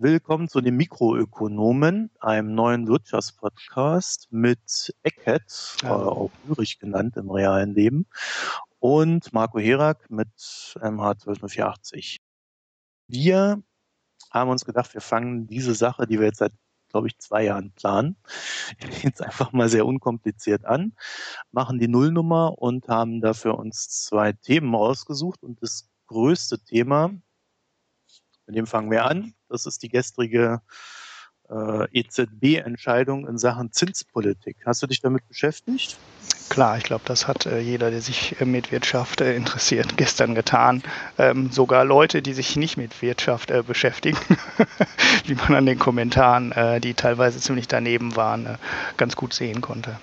Willkommen zu den Mikroökonomen, einem neuen Wirtschaftspodcast mit Eckhead, ja. äh, auch Ulrich genannt im realen Leben, und Marco Herak mit MH12480. Wir haben uns gedacht, wir fangen diese Sache, die wir jetzt seit, glaube ich, zwei Jahren planen, jetzt einfach mal sehr unkompliziert an, machen die Nullnummer und haben dafür uns zwei Themen ausgesucht und das größte Thema, mit dem fangen wir an. Das ist die gestrige äh, EZB-Entscheidung in Sachen Zinspolitik. Hast du dich damit beschäftigt? Klar, ich glaube, das hat äh, jeder, der sich äh, mit Wirtschaft äh, interessiert, gestern getan. Ähm, sogar Leute, die sich nicht mit Wirtschaft äh, beschäftigen, wie man an den Kommentaren, äh, die teilweise ziemlich daneben waren, äh, ganz gut sehen konnte.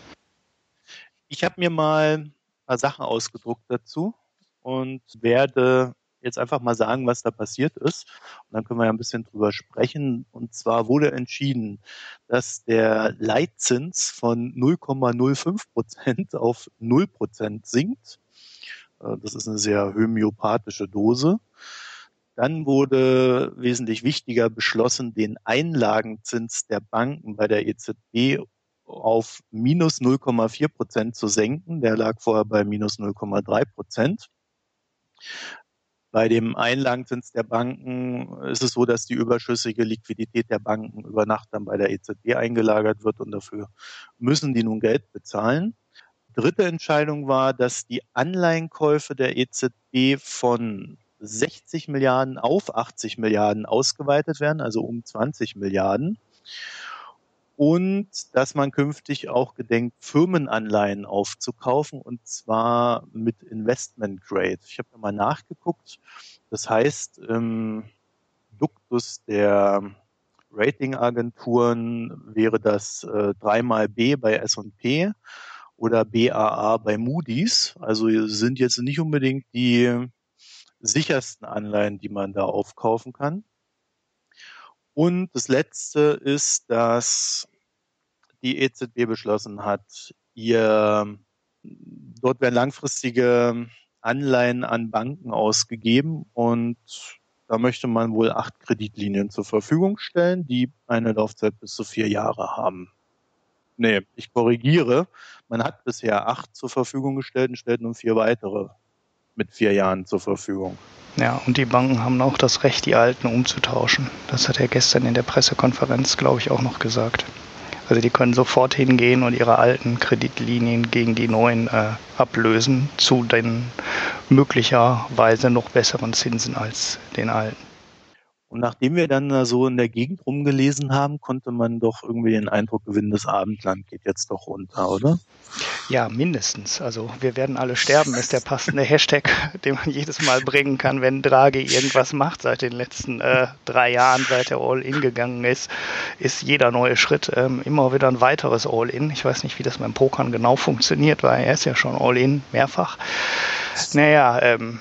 Ich habe mir mal ein paar Sachen ausgedruckt dazu und werde jetzt einfach mal sagen, was da passiert ist. Und dann können wir ja ein bisschen drüber sprechen. Und zwar wurde entschieden, dass der Leitzins von 0,05 Prozent auf 0 Prozent sinkt. Äh, das ist eine sehr homöopathische Dose. Dann wurde wesentlich wichtiger beschlossen, den Einlagenzins der Banken bei der EZB auf minus 0,4 Prozent zu senken. Der lag vorher bei minus 0,3 Prozent. Bei dem Einlagenzins der Banken ist es so, dass die überschüssige Liquidität der Banken über Nacht dann bei der EZB eingelagert wird und dafür müssen die nun Geld bezahlen. Dritte Entscheidung war, dass die Anleihenkäufe der EZB von 60 Milliarden auf 80 Milliarden ausgeweitet werden, also um 20 Milliarden und dass man künftig auch gedenkt, Firmenanleihen aufzukaufen und zwar mit Investment Grade. Ich habe mal nachgeguckt. Das heißt, im Duktus der Ratingagenturen wäre das äh, dreimal B bei S&P oder BAA bei Moody's. Also sind jetzt nicht unbedingt die sichersten Anleihen, die man da aufkaufen kann. Und das Letzte ist, dass die EZB beschlossen hat, ihr, dort werden langfristige Anleihen an Banken ausgegeben und da möchte man wohl acht Kreditlinien zur Verfügung stellen, die eine Laufzeit bis zu vier Jahre haben. Nee, ich korrigiere. Man hat bisher acht zur Verfügung gestellt und stellt nun vier weitere mit vier Jahren zur Verfügung. Ja, und die Banken haben auch das Recht, die alten umzutauschen. Das hat er gestern in der Pressekonferenz, glaube ich, auch noch gesagt. Also die können sofort hingehen und ihre alten Kreditlinien gegen die neuen äh, ablösen zu den möglicherweise noch besseren Zinsen als den alten. Und nachdem wir dann so in der Gegend rumgelesen haben, konnte man doch irgendwie den Eindruck gewinnen, das Abendland geht jetzt doch runter, oder? Ja, mindestens. Also wir werden alle sterben, ist der passende Hashtag, den man jedes Mal bringen kann, wenn Draghi irgendwas macht seit den letzten äh, drei Jahren, seit er All-In gegangen ist, ist jeder neue Schritt ähm, immer wieder ein weiteres All-In. Ich weiß nicht, wie das beim Pokern genau funktioniert, weil er ist ja schon All-In mehrfach. Naja, ähm,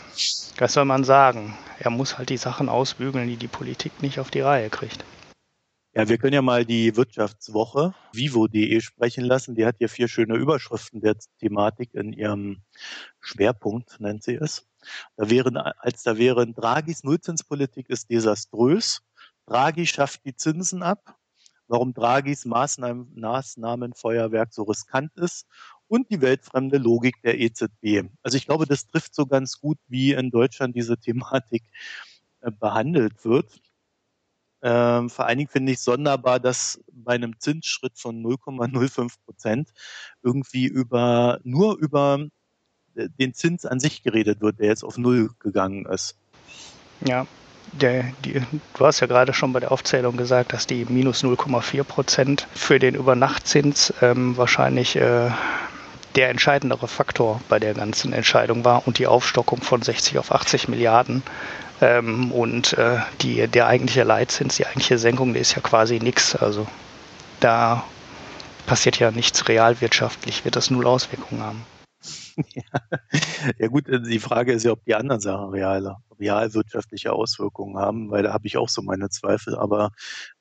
was soll man sagen? Er muss halt die Sachen ausbügeln, die die Politik nicht auf die Reihe kriegt. Ja, wir können ja mal die Wirtschaftswoche vivo.de sprechen lassen. Die hat hier vier schöne Überschriften der Thematik in ihrem Schwerpunkt, nennt sie es. Da wären, als da wären, Draghis Nullzinspolitik ist desaströs. Draghi schafft die Zinsen ab. Warum Draghis Maßnahmen, Maßnahmenfeuerwerk so riskant ist und die weltfremde Logik der EZB. Also ich glaube, das trifft so ganz gut, wie in Deutschland diese Thematik äh, behandelt wird. Ähm, vor allen Dingen finde ich sonderbar, dass bei einem Zinsschritt von 0,05 Prozent irgendwie über nur über äh, den Zins an sich geredet wird, der jetzt auf Null gegangen ist. Ja, der, die, du hast ja gerade schon bei der Aufzählung gesagt, dass die minus 0,4 Prozent für den Übernachtzins ähm, wahrscheinlich äh, der entscheidendere Faktor bei der ganzen Entscheidung war und die Aufstockung von 60 auf 80 Milliarden. Ähm, und äh, die, der eigentliche Leitzins, die eigentliche Senkung, die ist ja quasi nichts. Also da passiert ja nichts realwirtschaftlich, wird das null Auswirkungen haben. Ja. gut, die Frage ist ja, ob die anderen Sachen real, realwirtschaftliche Auswirkungen haben, weil da habe ich auch so meine Zweifel. Aber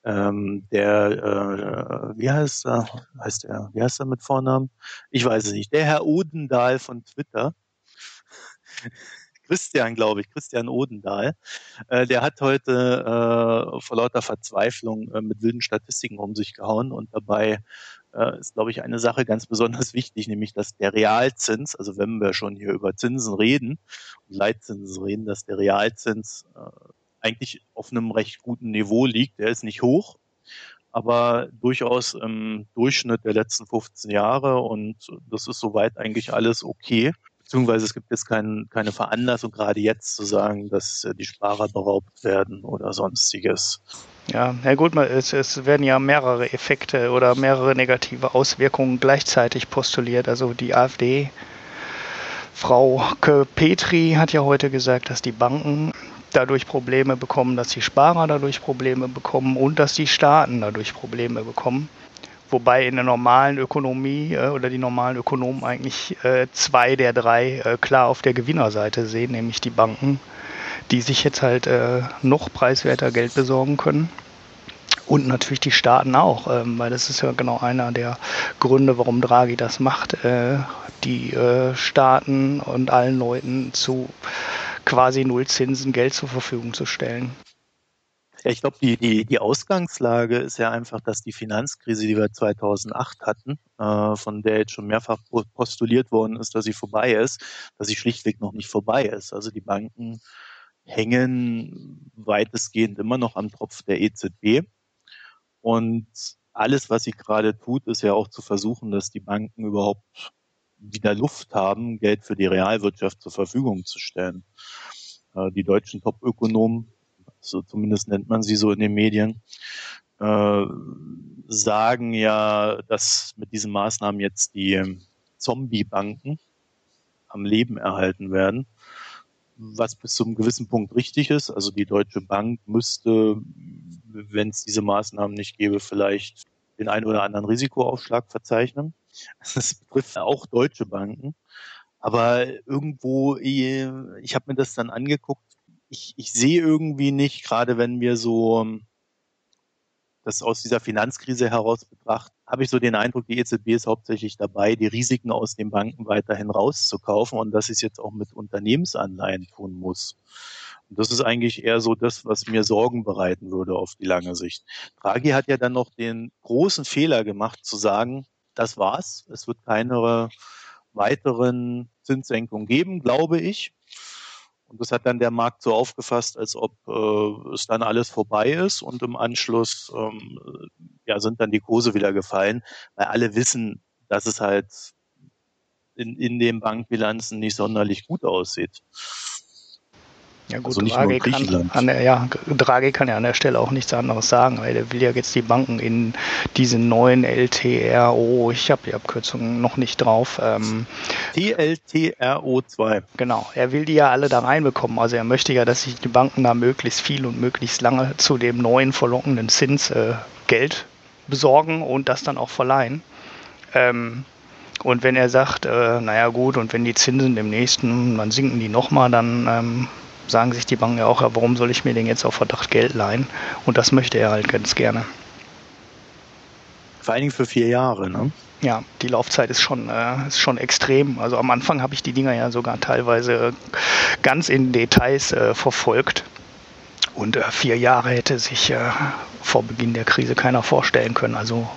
ähm, der, äh, wie heißt er, heißt er, wie heißt er mit Vornamen? Ich weiß es nicht. Der Herr Odendahl von Twitter Christian, glaube ich, Christian Odendahl. Äh, der hat heute äh, vor lauter Verzweiflung äh, mit wilden Statistiken um sich gehauen und dabei äh, ist, glaube ich, eine Sache ganz besonders wichtig, nämlich dass der Realzins, also wenn wir schon hier über Zinsen reden und Leitzinsen reden, dass der Realzins äh, eigentlich auf einem recht guten Niveau liegt. Der ist nicht hoch, aber durchaus im Durchschnitt der letzten 15 Jahre und das ist soweit eigentlich alles okay. Beziehungsweise es gibt jetzt kein, keine Veranlassung, gerade jetzt zu sagen, dass die Sparer beraubt werden oder sonstiges. Ja, na gut, es, es werden ja mehrere Effekte oder mehrere negative Auswirkungen gleichzeitig postuliert. Also die AfD, Frau Petri hat ja heute gesagt, dass die Banken dadurch Probleme bekommen, dass die Sparer dadurch Probleme bekommen und dass die Staaten dadurch Probleme bekommen. Wobei in der normalen Ökonomie äh, oder die normalen Ökonomen eigentlich äh, zwei der drei äh, klar auf der Gewinnerseite sehen, nämlich die Banken, die sich jetzt halt äh, noch preiswerter Geld besorgen können. Und natürlich die Staaten auch, ähm, weil das ist ja genau einer der Gründe, warum Draghi das macht, äh, die äh, Staaten und allen Leuten zu quasi Nullzinsen Geld zur Verfügung zu stellen. Ja, ich glaube, die, die, die Ausgangslage ist ja einfach, dass die Finanzkrise, die wir 2008 hatten, äh, von der jetzt schon mehrfach postuliert worden ist, dass sie vorbei ist, dass sie schlichtweg noch nicht vorbei ist. Also die Banken hängen weitestgehend immer noch am Tropf der EZB. Und alles, was sie gerade tut, ist ja auch zu versuchen, dass die Banken überhaupt wieder Luft haben, Geld für die Realwirtschaft zur Verfügung zu stellen. Äh, die deutschen Top-Ökonomen, so zumindest nennt man sie so in den Medien, äh, sagen ja, dass mit diesen Maßnahmen jetzt die Zombie-Banken am Leben erhalten werden, was bis zu einem gewissen Punkt richtig ist. Also die Deutsche Bank müsste, wenn es diese Maßnahmen nicht gäbe, vielleicht den einen oder anderen Risikoaufschlag verzeichnen. Das betrifft auch deutsche Banken. Aber irgendwo, ich habe mir das dann angeguckt, ich, ich sehe irgendwie nicht, gerade wenn wir so ähm, das aus dieser Finanzkrise heraus betrachten, habe ich so den Eindruck, die EZB ist hauptsächlich dabei, die Risiken aus den Banken weiterhin rauszukaufen und dass sie es jetzt auch mit Unternehmensanleihen tun muss. Und das ist eigentlich eher so das, was mir Sorgen bereiten würde auf die lange Sicht. Draghi hat ja dann noch den großen Fehler gemacht zu sagen, das war's. Es wird keine weiteren Zinssenkungen geben, glaube ich. Und das hat dann der Markt so aufgefasst, als ob äh, es dann alles vorbei ist. Und im Anschluss ähm, ja, sind dann die Kurse wieder gefallen, weil alle wissen, dass es halt in, in den Bankbilanzen nicht sonderlich gut aussieht. Ja gut, also Draghi, kann an der, ja, Draghi kann ja an der Stelle auch nichts anderes sagen, weil er will ja jetzt die Banken in diesen neuen LTRO, ich habe die Abkürzung noch nicht drauf. Ähm, TLTRO2. Genau, er will die ja alle da reinbekommen. Also er möchte ja, dass sich die Banken da möglichst viel und möglichst lange zu dem neuen verlockenden Zins äh, Geld besorgen und das dann auch verleihen. Ähm, und wenn er sagt, äh, naja gut, und wenn die Zinsen demnächst, dann sinken die nochmal, dann ähm, sagen sich die Banken ja auch, ja, warum soll ich mir denn jetzt auf Verdacht Geld leihen? Und das möchte er halt ganz gerne. Vor allen Dingen für vier Jahre, ne? Ja, die Laufzeit ist schon, äh, ist schon extrem. Also am Anfang habe ich die Dinger ja sogar teilweise ganz in Details äh, verfolgt. Und äh, vier Jahre hätte sich äh, vor Beginn der Krise keiner vorstellen können. Also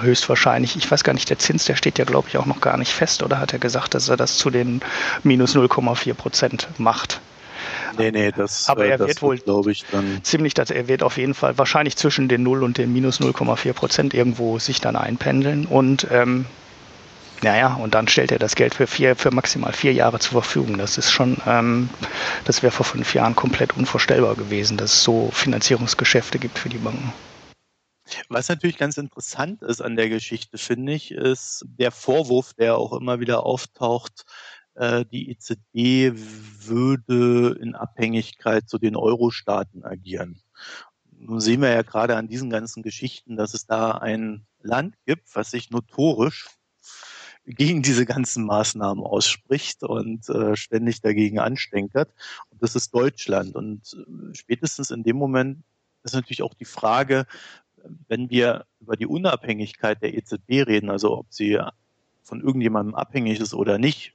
höchstwahrscheinlich, ich weiß gar nicht, der Zins, der steht ja, glaube ich, auch noch gar nicht fest. Oder hat er gesagt, dass er das zu den minus 0,4 Prozent macht? Nee, nee, das, aber äh, er das wird wohl, glaube ich, dann ziemlich, dass er wird auf jeden Fall wahrscheinlich zwischen den 0 und den minus 0,4 Prozent irgendwo sich dann einpendeln und ähm, naja, und dann stellt er das Geld für vier, für maximal vier Jahre zur Verfügung. Das ist schon, ähm, das wäre vor fünf Jahren komplett unvorstellbar gewesen, dass es so Finanzierungsgeschäfte gibt für die Banken. Was natürlich ganz interessant ist an der Geschichte, finde ich, ist der Vorwurf, der auch immer wieder auftaucht, die EZB würde in Abhängigkeit zu den Euro-Staaten agieren. Nun sehen wir ja gerade an diesen ganzen Geschichten, dass es da ein Land gibt, was sich notorisch gegen diese ganzen Maßnahmen ausspricht und äh, ständig dagegen anstenkert. Und das ist Deutschland. Und äh, spätestens in dem Moment ist natürlich auch die Frage, wenn wir über die Unabhängigkeit der EZB reden, also ob sie von irgendjemandem abhängig ist oder nicht,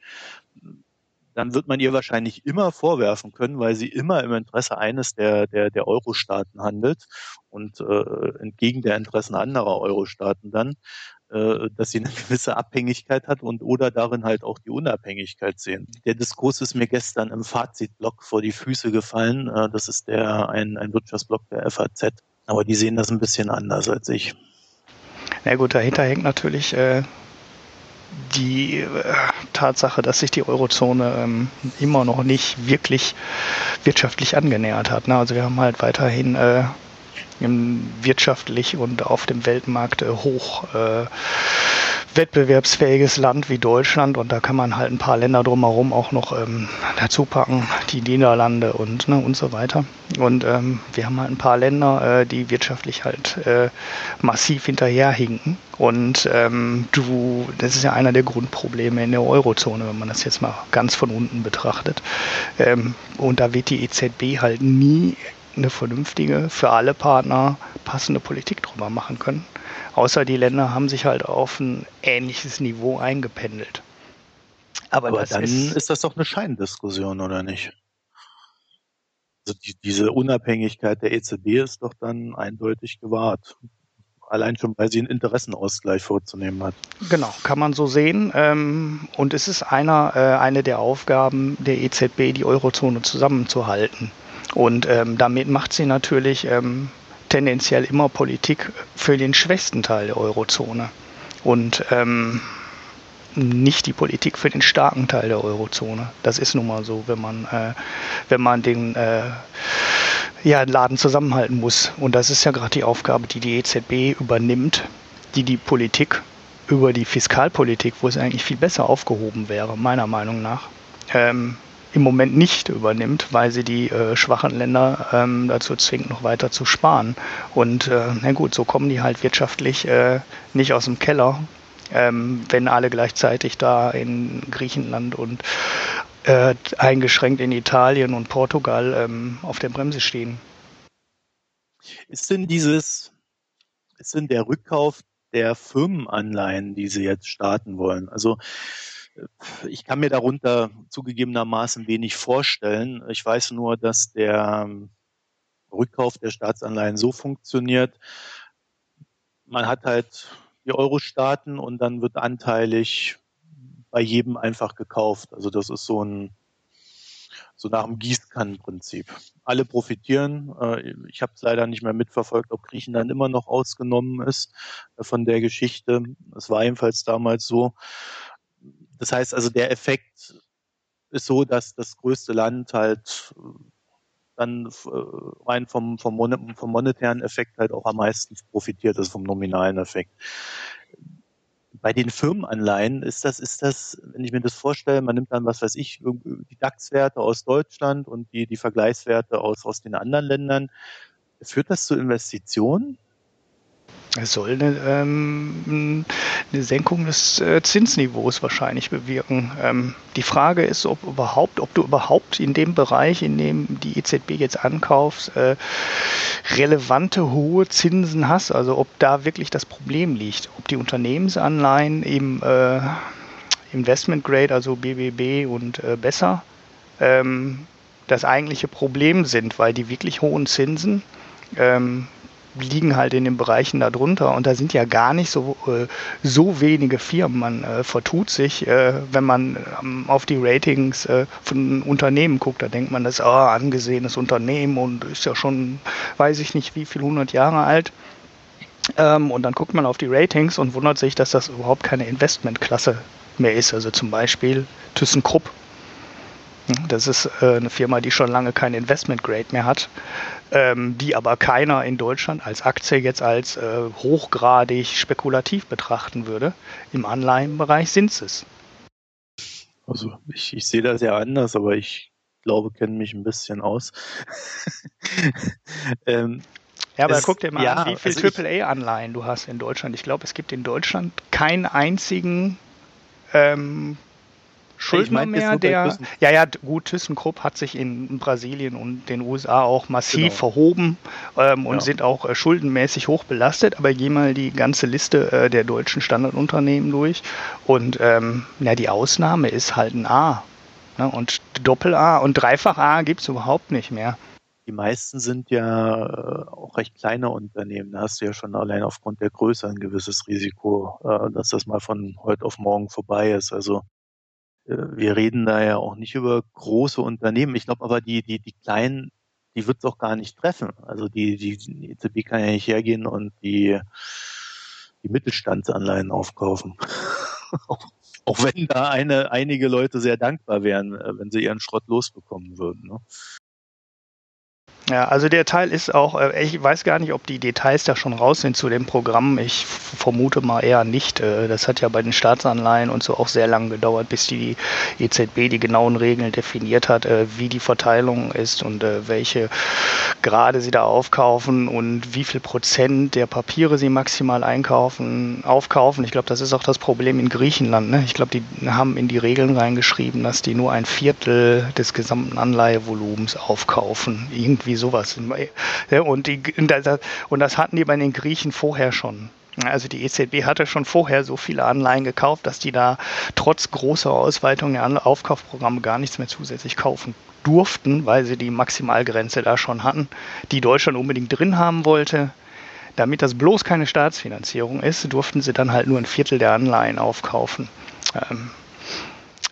dann wird man ihr wahrscheinlich immer vorwerfen können, weil sie immer im Interesse eines der, der, der Euro-Staaten handelt und äh, entgegen der Interessen anderer Euro-Staaten dann, äh, dass sie eine gewisse Abhängigkeit hat und oder darin halt auch die Unabhängigkeit sehen. Der Diskurs ist mir gestern im Fazitblock vor die Füße gefallen. Äh, das ist der ein, ein Wirtschaftsblock der FAZ. Aber die sehen das ein bisschen anders als ich. Na gut, dahinter hängt natürlich äh, die äh, Tatsache, dass sich die Eurozone ähm, immer noch nicht wirklich wirtschaftlich angenähert hat. Ne? Also wir haben halt weiterhin äh, wirtschaftlich und auf dem Weltmarkt äh, hoch äh, wettbewerbsfähiges Land wie Deutschland und da kann man halt ein paar Länder drumherum auch noch ähm, dazu packen, die Niederlande und ne, und so weiter. Und ähm, wir haben halt ein paar Länder, äh, die wirtschaftlich halt äh, massiv hinterherhinken. Und ähm, du, das ist ja einer der Grundprobleme in der Eurozone, wenn man das jetzt mal ganz von unten betrachtet. Ähm, und da wird die EZB halt nie eine vernünftige, für alle Partner passende Politik drüber machen können. Außer die Länder haben sich halt auf ein ähnliches Niveau eingependelt. Aber, Aber dann ist, ist, das doch eine Scheindiskussion, oder nicht? Also die, diese Unabhängigkeit der EZB ist doch dann eindeutig gewahrt. Allein schon, weil sie einen Interessenausgleich vorzunehmen hat. Genau, kann man so sehen. Ähm, und es ist einer, äh, eine der Aufgaben der EZB, die Eurozone zusammenzuhalten. Und ähm, damit macht sie natürlich ähm, tendenziell immer Politik für den schwächsten Teil der Eurozone und ähm, nicht die Politik für den starken Teil der Eurozone. Das ist nun mal so, wenn man, äh, wenn man den äh, ja, Laden zusammenhalten muss. Und das ist ja gerade die Aufgabe, die die EZB übernimmt, die die Politik über die Fiskalpolitik, wo es eigentlich viel besser aufgehoben wäre, meiner Meinung nach, ähm, im Moment nicht übernimmt, weil sie die äh, schwachen Länder ähm, dazu zwingt, noch weiter zu sparen. Und äh, na gut, so kommen die halt wirtschaftlich äh, nicht aus dem Keller, ähm, wenn alle gleichzeitig da in Griechenland und äh, eingeschränkt in Italien und Portugal ähm, auf der Bremse stehen. Ist denn dieses, ist denn der Rückkauf der Firmenanleihen, die sie jetzt starten wollen? Also ich kann mir darunter zugegebenermaßen wenig vorstellen. Ich weiß nur, dass der ähm, Rückkauf der Staatsanleihen so funktioniert. Man hat halt die Euro-Staaten und dann wird anteilig bei jedem einfach gekauft. Also das ist so ein so nach dem Gießkannenprinzip. Alle profitieren. Äh, ich habe es leider nicht mehr mitverfolgt, ob Griechenland immer noch ausgenommen ist äh, von der Geschichte. Es war ebenfalls damals so. Das heißt also, der Effekt ist so, dass das größte Land halt äh, dann äh, rein vom, vom, Mon vom monetären Effekt halt auch am meisten profitiert, also vom nominalen Effekt. Bei den Firmenanleihen ist das, ist das, wenn ich mir das vorstelle, man nimmt dann, was weiß ich, die DAX-Werte aus Deutschland und die, die Vergleichswerte aus, aus den anderen Ländern. Führt das zu Investitionen? Es soll eine, ähm, eine Senkung des äh, Zinsniveaus wahrscheinlich bewirken. Ähm, die Frage ist, ob überhaupt, ob du überhaupt in dem Bereich, in dem die EZB jetzt ankaufst, äh, relevante hohe Zinsen hast, also ob da wirklich das Problem liegt, ob die Unternehmensanleihen im äh, Investment Grade, also BBB und äh, besser, ähm, das eigentliche Problem sind, weil die wirklich hohen Zinsen ähm, liegen halt in den Bereichen darunter und da sind ja gar nicht so, äh, so wenige Firmen. Man äh, vertut sich, äh, wenn man ähm, auf die Ratings äh, von Unternehmen guckt, da denkt man, das ist oh, angesehenes Unternehmen und ist ja schon, weiß ich nicht, wie viel, 100 Jahre alt. Ähm, und dann guckt man auf die Ratings und wundert sich, dass das überhaupt keine Investmentklasse mehr ist. Also zum Beispiel ThyssenKrupp. Das ist äh, eine Firma, die schon lange kein Investment Grade mehr hat ähm, die aber keiner in Deutschland als Aktie jetzt als äh, hochgradig spekulativ betrachten würde. Im Anleihenbereich sind es. Also ich, ich sehe das ja anders, aber ich glaube, kenne mich ein bisschen aus. ähm, ja, aber es, guck dir mal ja, an, wie viele also AAA-Anleihen du hast in Deutschland. Ich glaube, es gibt in Deutschland keinen einzigen ähm, Schuldner mehr, der. Ja, ja, gut, ThyssenKrupp hat sich in Brasilien und den USA auch massiv genau. verhoben ähm, und ja. sind auch äh, schuldenmäßig hoch belastet. Aber geh mal die ganze Liste äh, der deutschen Standardunternehmen durch. Und ähm, ja, die Ausnahme ist halt ein A. Ne? Und Doppel-A und Dreifach-A gibt es überhaupt nicht mehr. Die meisten sind ja äh, auch recht kleine Unternehmen. Da hast du ja schon allein aufgrund der Größe ein gewisses Risiko, äh, dass das mal von heute auf morgen vorbei ist. Also wir reden da ja auch nicht über große Unternehmen. Ich glaube aber, die, die, die kleinen, die wird es auch gar nicht treffen. Also die, die, die EZB kann ja nicht hergehen und die, die Mittelstandsanleihen aufkaufen. auch wenn da eine, einige Leute sehr dankbar wären, äh, wenn sie ihren Schrott losbekommen würden. Ne? Ja, also der Teil ist auch, äh, ich weiß gar nicht, ob die Details da schon raus sind zu dem Programm. Ich vermute mal eher nicht. Äh, das hat ja bei den Staatsanleihen und so auch sehr lange gedauert, bis die EZB die genauen Regeln definiert hat, äh, wie die Verteilung ist und welche Grade sie da aufkaufen und wie viel Prozent der Papiere sie maximal einkaufen, aufkaufen. Ich glaube, das ist auch das Problem in Griechenland. Ne? Ich glaube, die haben in die Regeln reingeschrieben, dass die nur ein Viertel des gesamten Anleihevolumens aufkaufen. Irgendwie sowas. Und, die, und das hatten die bei den Griechen vorher schon. Also die EZB hatte schon vorher so viele Anleihen gekauft, dass die da trotz großer Ausweitung der Aufkaufprogramme gar nichts mehr zusätzlich kaufen durften, weil sie die Maximalgrenze da schon hatten, die Deutschland unbedingt drin haben wollte. Damit das bloß keine Staatsfinanzierung ist, durften sie dann halt nur ein Viertel der Anleihen aufkaufen. Ähm,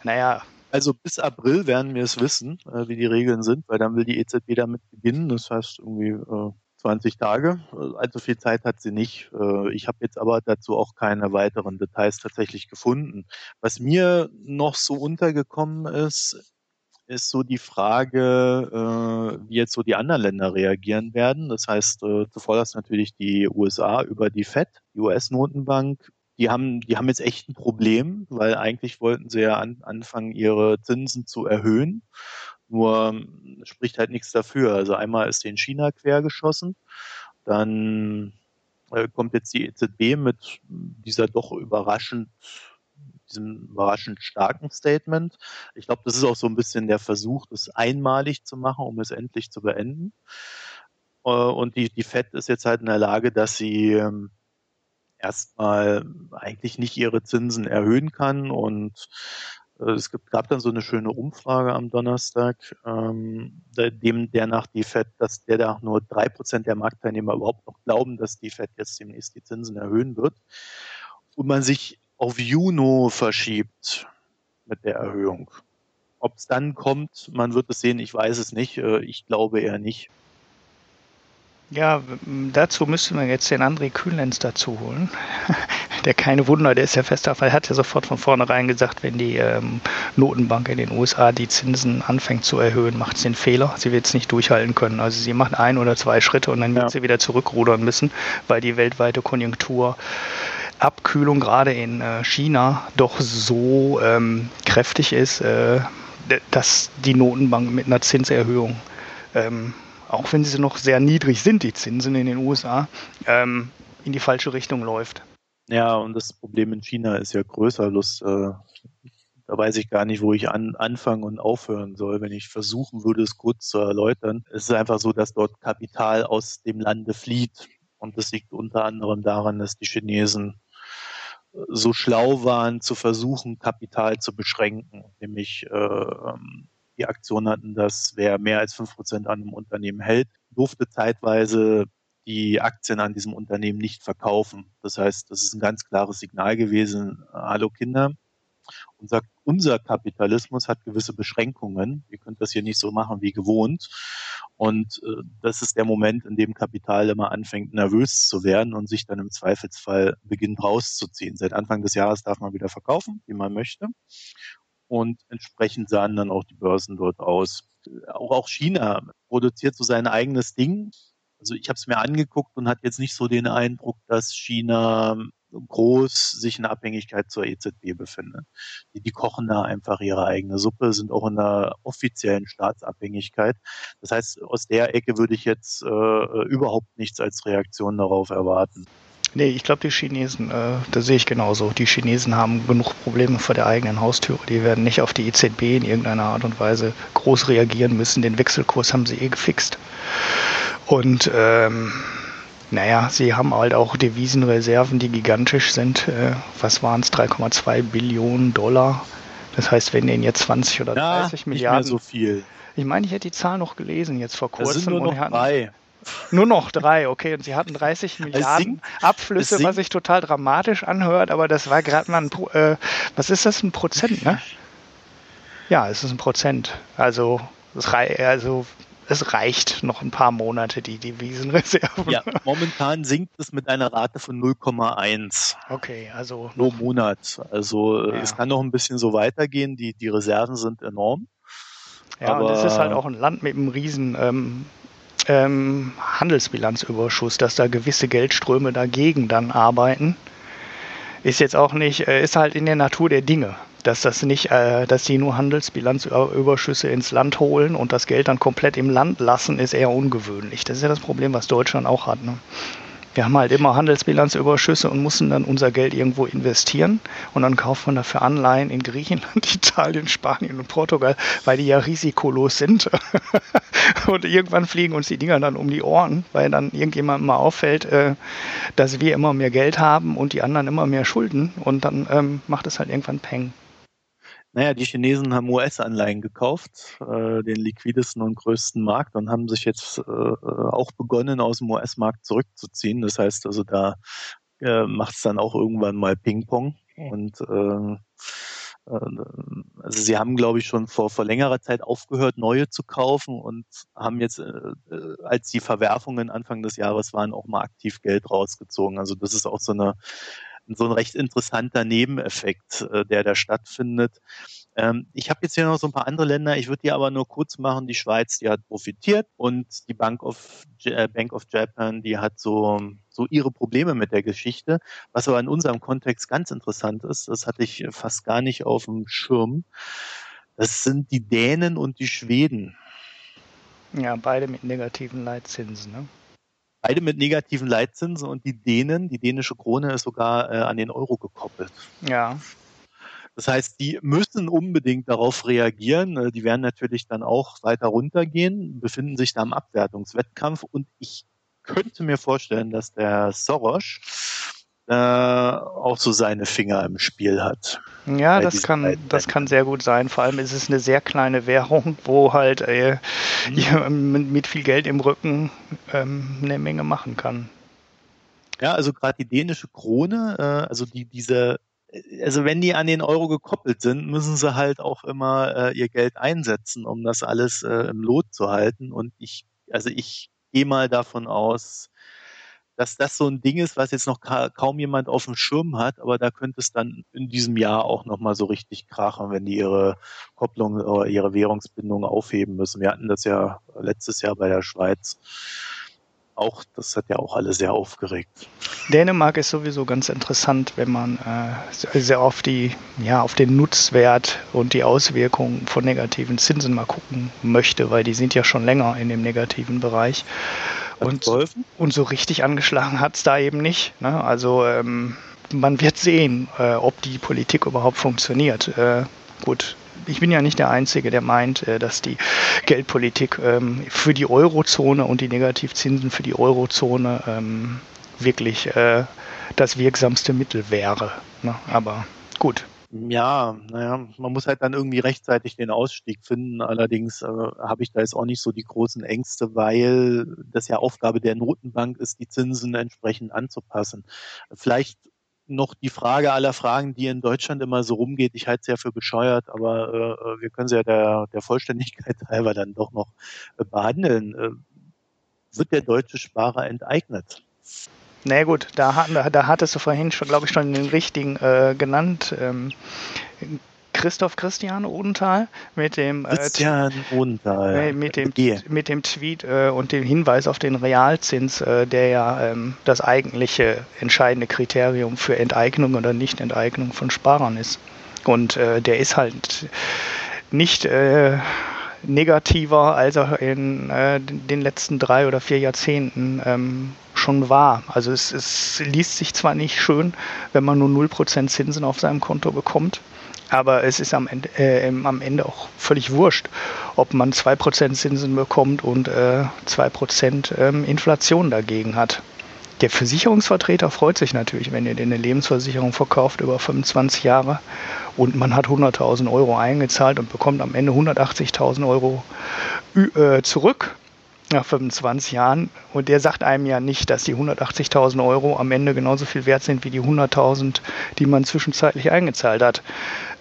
naja, also bis April werden wir es wissen, äh, wie die Regeln sind, weil dann will die EZB damit beginnen. Das heißt irgendwie äh, 20 Tage. Also viel Zeit hat sie nicht. Äh, ich habe jetzt aber dazu auch keine weiteren Details tatsächlich gefunden. Was mir noch so untergekommen ist, ist so die Frage, äh, wie jetzt so die anderen Länder reagieren werden. Das heißt, äh, zuvor das natürlich die USA über die FED, die US-Notenbank, die haben, die haben jetzt echt ein Problem, weil eigentlich wollten sie ja an, anfangen, ihre Zinsen zu erhöhen. Nur ähm, spricht halt nichts dafür. Also einmal ist den China quergeschossen, dann äh, kommt jetzt die EZB mit dieser doch überraschend, diesem überraschend starken Statement. Ich glaube, das ist auch so ein bisschen der Versuch, das einmalig zu machen, um es endlich zu beenden. Äh, und die, die FED ist jetzt halt in der Lage, dass sie ähm, erstmal eigentlich nicht ihre Zinsen erhöhen kann. Und äh, es gibt, gab dann so eine schöne Umfrage am Donnerstag, ähm, dem der nach die Fed, dass der da nur drei Prozent der Marktteilnehmer überhaupt noch glauben, dass die Fed jetzt demnächst die Zinsen erhöhen wird. Und man sich auf Juno verschiebt mit der Erhöhung. Ob es dann kommt, man wird es sehen, ich weiß es nicht. Äh, ich glaube eher nicht. Ja, dazu müssten wir jetzt den André Kühlens dazu holen. der keine Wunder, der ist ja fester Fall, hat ja sofort von vornherein gesagt, wenn die ähm, Notenbank in den USA die Zinsen anfängt zu erhöhen, macht sie einen Fehler. Sie wird es nicht durchhalten können. Also sie macht ein oder zwei Schritte und dann wird ja. sie wieder zurückrudern müssen, weil die weltweite Konjunktur Abkühlung gerade in äh, China doch so ähm, kräftig ist, äh, dass die Notenbank mit einer Zinserhöhung ähm, auch wenn sie noch sehr niedrig sind, die Zinsen in den USA, ähm, in die falsche Richtung läuft. Ja, und das Problem in China ist ja größer. Lust, äh, da weiß ich gar nicht, wo ich an, anfangen und aufhören soll, wenn ich versuchen würde, es kurz zu erläutern. Es ist einfach so, dass dort Kapital aus dem Lande flieht. Und das liegt unter anderem daran, dass die Chinesen so schlau waren, zu versuchen, Kapital zu beschränken, nämlich äh, ähm, die Aktion hatten, dass wer mehr als fünf Prozent an einem Unternehmen hält, durfte zeitweise die Aktien an diesem Unternehmen nicht verkaufen. Das heißt, das ist ein ganz klares Signal gewesen, hallo Kinder, unser, unser Kapitalismus hat gewisse Beschränkungen. Ihr könnt das hier nicht so machen wie gewohnt. Und äh, das ist der Moment, in dem Kapital immer anfängt, nervös zu werden und sich dann im Zweifelsfall beginnt rauszuziehen. Seit Anfang des Jahres darf man wieder verkaufen, wie man möchte und entsprechend sahen dann auch die Börsen dort aus. Auch, auch China produziert so sein eigenes Ding. Also ich habe es mir angeguckt und hat jetzt nicht so den Eindruck, dass China groß sich in Abhängigkeit zur EZB befindet. Die, die kochen da einfach ihre eigene Suppe, sind auch in einer offiziellen Staatsabhängigkeit. Das heißt, aus der Ecke würde ich jetzt äh, überhaupt nichts als Reaktion darauf erwarten. Nee, ich glaube, die Chinesen, äh, das sehe ich genauso. Die Chinesen haben genug Probleme vor der eigenen Haustüre. Die werden nicht auf die EZB in irgendeiner Art und Weise groß reagieren müssen. Den Wechselkurs haben sie eh gefixt. Und ähm, naja, sie haben halt auch Devisenreserven, die gigantisch sind. Äh, was waren es? 3,2 Billionen Dollar. Das heißt, wenn denen jetzt 20 oder 30 Na, Milliarden. Nicht mehr so viel. Ich meine, ich hätte die Zahl noch gelesen jetzt vor kurzem. Das sind nur noch drei. Nur noch drei, okay. Und sie hatten 30 Milliarden Abflüsse, was sich total dramatisch anhört, aber das war gerade mal ein, äh, was ist das, ein Prozent, ne? Ja, es ist ein Prozent. Also es, rei also, es reicht noch ein paar Monate, die Devisenreserven. Ja, momentan sinkt es mit einer Rate von 0,1 Okay, also pro Monat. Also äh, Ja. es kann noch ein bisschen so weitergehen. Die, die Reserven sind enorm. Ja, und es Aber- ist halt auch ein Land mit einem riesen ähm, ähm, Handelsbilanzüberschuss, dass da gewisse Geldströme dagegen dann arbeiten. Ist jetzt auch nicht, äh, ist halt in der Natur der Dinge, dass das nicht, äh, dass die nur Handelsbilanzüberschüsse ins Land holen und das Geld dann komplett im Land lassen, ist eher ungewöhnlich. Das ist ja das Problem, was Deutschland auch hat. Ne? Wir haben halt immer Handelsbilanzüberschüsse und müssen dann unser Geld irgendwo investieren und dann kauft man dafür Anleihen in Griechenland, Italien, Spanien und Portugal, weil die ja risikolos sind. und irgendwann fliegen uns die Dinger dann um die Ohren, weil dann irgendjemandem mal auffällt, äh, dass wir immer mehr Geld haben und die anderen immer mehr Schulden und dann ähm, macht es halt irgendwann Peng. Naja, die Chinesen haben US-Anleihen gekauft, äh, den liquidesten und größten Markt und haben sich jetzt äh, auch begonnen, aus dem US-Markt zurückzuziehen. Das heißt also, da äh, macht es dann auch irgendwann mal Ping-Pong. Und äh, äh, also sie haben, glaube ich, schon vor, vor längerer Zeit aufgehört, neue zu kaufen und haben jetzt, äh, äh, als die Verwerfungen Anfang des Jahres waren, auch mal aktiv Geld rausgezogen. Also das ist auch so eine so ein recht interessanter Nebeneffekt, äh, der da stattfindet. Ähm, ich habe jetzt hier noch so ein paar andere Länder. Ich würde die aber nur kurz machen. Die Schweiz, die hat profitiert und die Bank of, äh, Bank of Japan, die hat so, so ihre Probleme mit der Geschichte. Was aber in unserem Kontext ganz interessant ist, das hatte ich fast gar nicht auf dem Schirm. Das sind die Dänen und die Schweden. Ja, beide mit negativen Leitzinsen. Ne? Beide mit negativen Leitzinsen und die Dänen, die dänische Krone ist sogar äh, an den Euro gekoppelt. Ja, Das heißt, die müssen unbedingt darauf reagieren. Äh, Die werden natürlich dann auch weiter runtergehen, befinden sich da im Abwertungswettkampf. Und ich könnte mir vorstellen, dass der Soros äh, auch so seine Finger im Spiel hat. Ja, das kann, das kann sehr gut sein. Vor allem ist es eine sehr kleine Währung, wo halt äh, Mhm. mit viel Geld im Rücken ähm, eine Menge machen kann. Ja, also gerade die dänische Krone, äh, also die diese, äh, also wenn die an den Euro gekoppelt sind, müssen sie halt auch immer äh, ihr Geld einsetzen, um das alles äh, im Lot zu halten. Und ich, also ich gehe mal davon aus, dass das so ein Ding ist, was jetzt noch ka kaum jemand auf dem Schirm hat, aber da könnte es dann in diesem Jahr auch nochmal so richtig krachen, wenn die ihre Kopplung oder ihre Währungsbindung aufheben müssen. Wir hatten das ja letztes Jahr bei der Schweiz auch, das hat ja auch alle sehr aufgeregt. Dänemark ist sowieso ganz interessant, wenn man äh, sehr auf die, ja, auf den Nutzwert und die Auswirkungen von negativen Zinsen mal gucken möchte, weil die sind ja schon länger in dem negativen Bereich. Und, und so richtig angeschlagen hat es da eben nicht. Ne? Also ähm, man wird sehen, äh, ob die Politik überhaupt funktioniert. Äh, gut, ich bin ja nicht der Einzige, der meint, äh, dass die Geldpolitik ähm, für die Eurozone und die Negativzinsen für die Eurozone ähm, wirklich äh, das wirksamste Mittel wäre. Ne? Aber gut. Ja, naja, man muss halt dann irgendwie rechtzeitig den Ausstieg finden. Allerdings äh, habe ich da jetzt auch nicht so die großen Ängste, weil das ja Aufgabe der Notenbank ist, die Zinsen entsprechend anzupassen. Vielleicht noch die Frage aller Fragen, die in Deutschland immer so rumgeht. Ich halte es ja für bescheuert, aber äh, wir können sie ja der, der Vollständigkeit halber dann doch noch äh, behandeln. Äh, wird der deutsche Sparer enteignet? Na gut, da, hat, da hattest du vorhin schon, glaube ich, schon den richtigen äh, genannt. Ähm, Christoph Christian Odenthal mit dem, äh, Christian Odenthal. mit dem, mit dem Tweet äh, und dem Hinweis auf den Realzins, äh, der ja ähm, das eigentliche entscheidende Kriterium für Enteignung oder Nichtenteignung von Sparern ist. Und äh, der ist halt nicht äh, negativer, als er in äh, den letzten drei oder vier Jahrzehnten ähm, schon war. Also es, es liest sich zwar nicht schön, wenn man nur 0% Zinsen auf seinem Konto bekommt, aber es ist am Ende, äh, am Ende auch völlig wurscht, ob man 2% Zinsen bekommt und äh, 2% ähm, Inflation dagegen hat. der Versicherungsvertreter freut sich natürlich, wenn ihr dir eine Lebensversicherung verkauft über 25 Jahre und man hat 100.000 Euro eingezahlt und bekommt am Ende 180.000 Euro äh, zurück nach 25 Jahren. Und der sagt einem ja nicht, dass die 180.000 Euro am Ende genauso viel wert sind wie die 100.000, die man zwischenzeitlich eingezahlt hat.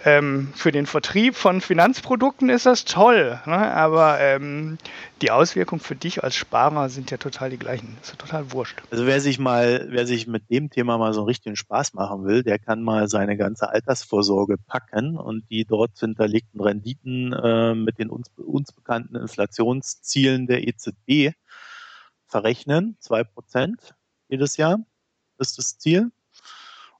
Ähm, für den Vertrieb von Finanzprodukten ist das toll, ne? aber ähm, die Auswirkungen für dich als Sparer sind ja total die gleichen. Das ist ja total wurscht. Also wer sich mal, wer sich mit dem Thema mal so einen richtigen Spaß machen will, der kann mal seine ganze Altersvorsorge packen und die dort hinterlegten Renditen äh, mit den uns, uns bekannten Inflationszielen der EZB verrechnen. Zwei Prozent jedes Jahr ist das Ziel.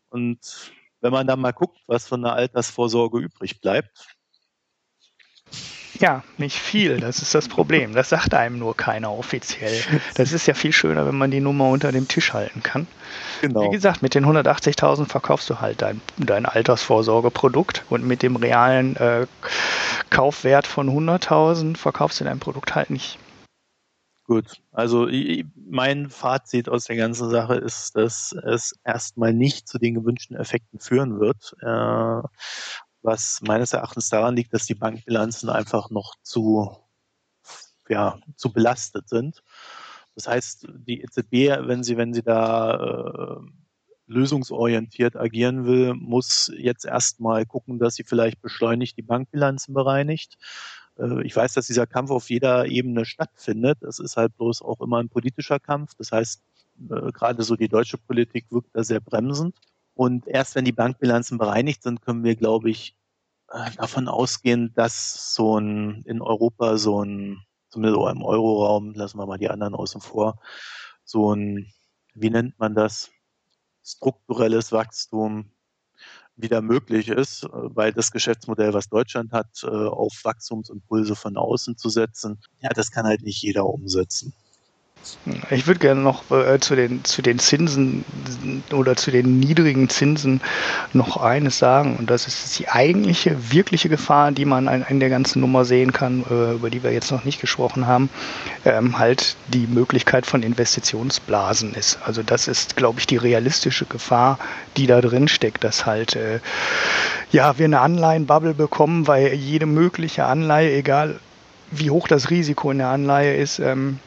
Und wenn man dann mal guckt, was von der Altersvorsorge übrig bleibt. Ja, nicht viel, das ist das Problem. Das sagt einem nur keiner offiziell. Das ist ja viel schöner, wenn man die Nummer unter dem Tisch halten kann. Genau. Wie gesagt, mit den 180.000 verkaufst du halt dein, dein Altersvorsorgeprodukt und mit dem realen äh, Kaufwert von 100.000 verkaufst du dein Produkt halt nicht. Gut, also mein Fazit aus der ganzen Sache ist, dass es erstmal nicht zu den gewünschten Effekten führen wird, äh, was meines Erachtens daran liegt, dass die Bankbilanzen einfach noch zu, ja, zu belastet sind. Das heißt, die EZB, wenn sie, wenn sie da äh, lösungsorientiert agieren will, muss jetzt erstmal gucken, dass sie vielleicht beschleunigt die Bankbilanzen bereinigt ich weiß, dass dieser Kampf auf jeder Ebene stattfindet. Es ist halt bloß auch immer ein politischer Kampf. Das heißt, äh, gerade so die deutsche Politik wirkt da sehr bremsend. Und erst wenn die Bankbilanzen bereinigt sind, können wir, glaube ich, äh, davon ausgehen, dass so ein in Europa so ein, zumindest im Euroraum, lassen wir mal die anderen außen vor, so ein, wie nennt man das, strukturelles Wachstum wieder möglich ist, äh, weil das Geschäftsmodell, was Deutschland hat, äh, auf Wachstumsimpulse von außen zu setzen, ja, das kann halt nicht jeder umsetzen. Ich würde gerne noch äh, zu, den, zu den Zinsen oder zu den niedrigen Zinsen noch eines sagen. Und das ist die eigentliche, wirkliche Gefahr, die man in der ganzen Nummer sehen kann, äh, über die wir jetzt noch nicht gesprochen haben, ähm, halt die Möglichkeit von Investitionsblasen ist. Also das ist, glaube ich, die realistische Gefahr, die da drin steckt, dass halt äh, ja, wir eine Anleihenbubble bekommen, weil jede mögliche Anleihe, egal wie hoch das Risiko in der Anleihe ist, ähm,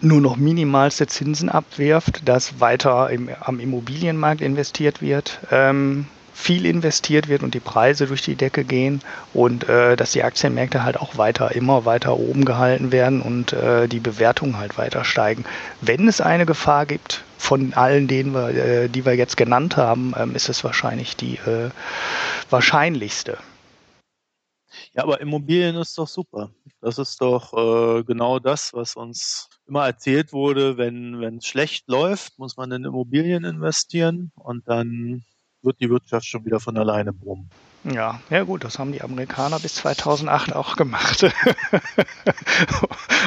nur noch minimalste Zinsen abwirft, dass weiter im, am Immobilienmarkt investiert wird, ähm, viel investiert wird und die Preise durch die Decke gehen und äh, dass die Aktienmärkte halt auch weiter, immer weiter oben gehalten werden und äh, die Bewertungen halt weiter steigen. Wenn es eine Gefahr gibt, von allen denen, wir, äh, die wir jetzt genannt haben, ähm, ist es wahrscheinlich die äh, wahrscheinlichste. Ja, aber Immobilien ist doch super. Das ist doch äh, genau das, was uns immer erzählt wurde, wenn es schlecht läuft, muss man in Immobilien investieren und dann wird die Wirtschaft schon wieder von alleine brummen. Ja, ja gut, das haben die Amerikaner bis 2008 auch gemacht.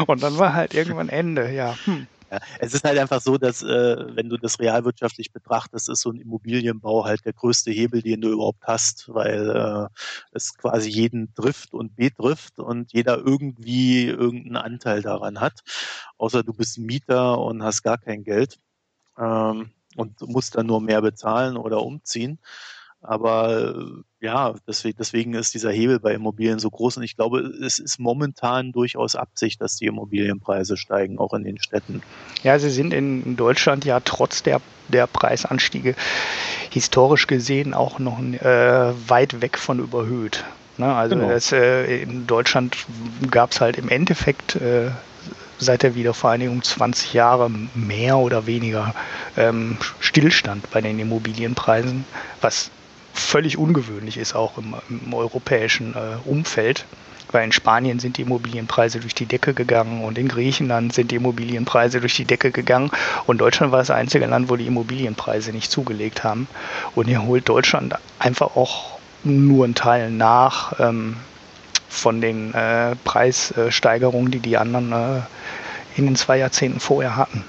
und dann war halt irgendwann Ende, ja. Hm. Ja, es ist halt einfach so, dass äh, wenn du das realwirtschaftlich betrachtest, ist so ein Immobilienbau halt der größte Hebel, den du überhaupt hast, weil äh, es quasi jeden trifft und betrifft und jeder irgendwie irgendeinen Anteil daran hat. Außer du bist Mieter und hast gar kein Geld ähm, und musst dann nur mehr bezahlen oder umziehen. Aber äh, ja, deswegen, deswegen ist dieser Hebel bei Immobilien so groß und ich glaube, es ist momentan durchaus Absicht, dass die Immobilienpreise steigen, auch in den Städten. Ja, sie sind in Deutschland ja trotz der, der Preisanstiege historisch gesehen auch noch äh, weit weg von überhöht. Ne? Also genau. das, äh, in Deutschland gab es halt im Endeffekt äh, seit der Wiedervereinigung 20 Jahre mehr oder weniger ähm, Stillstand bei den Immobilienpreisen, was völlig ungewöhnlich ist, auch im, im europäischen äh, Umfeld. Weil in Spanien sind die Immobilienpreise durch die Decke gegangen und in Griechenland sind die Immobilienpreise durch die Decke gegangen und Deutschland war das einzige Land, wo die Immobilienpreise nicht zugelegt haben. Und hier holt Deutschland einfach auch nur einen Teil nach ähm, von den äh, Preissteigerungen, die die anderen äh, in den zwei Jahrzehnten vorher hatten.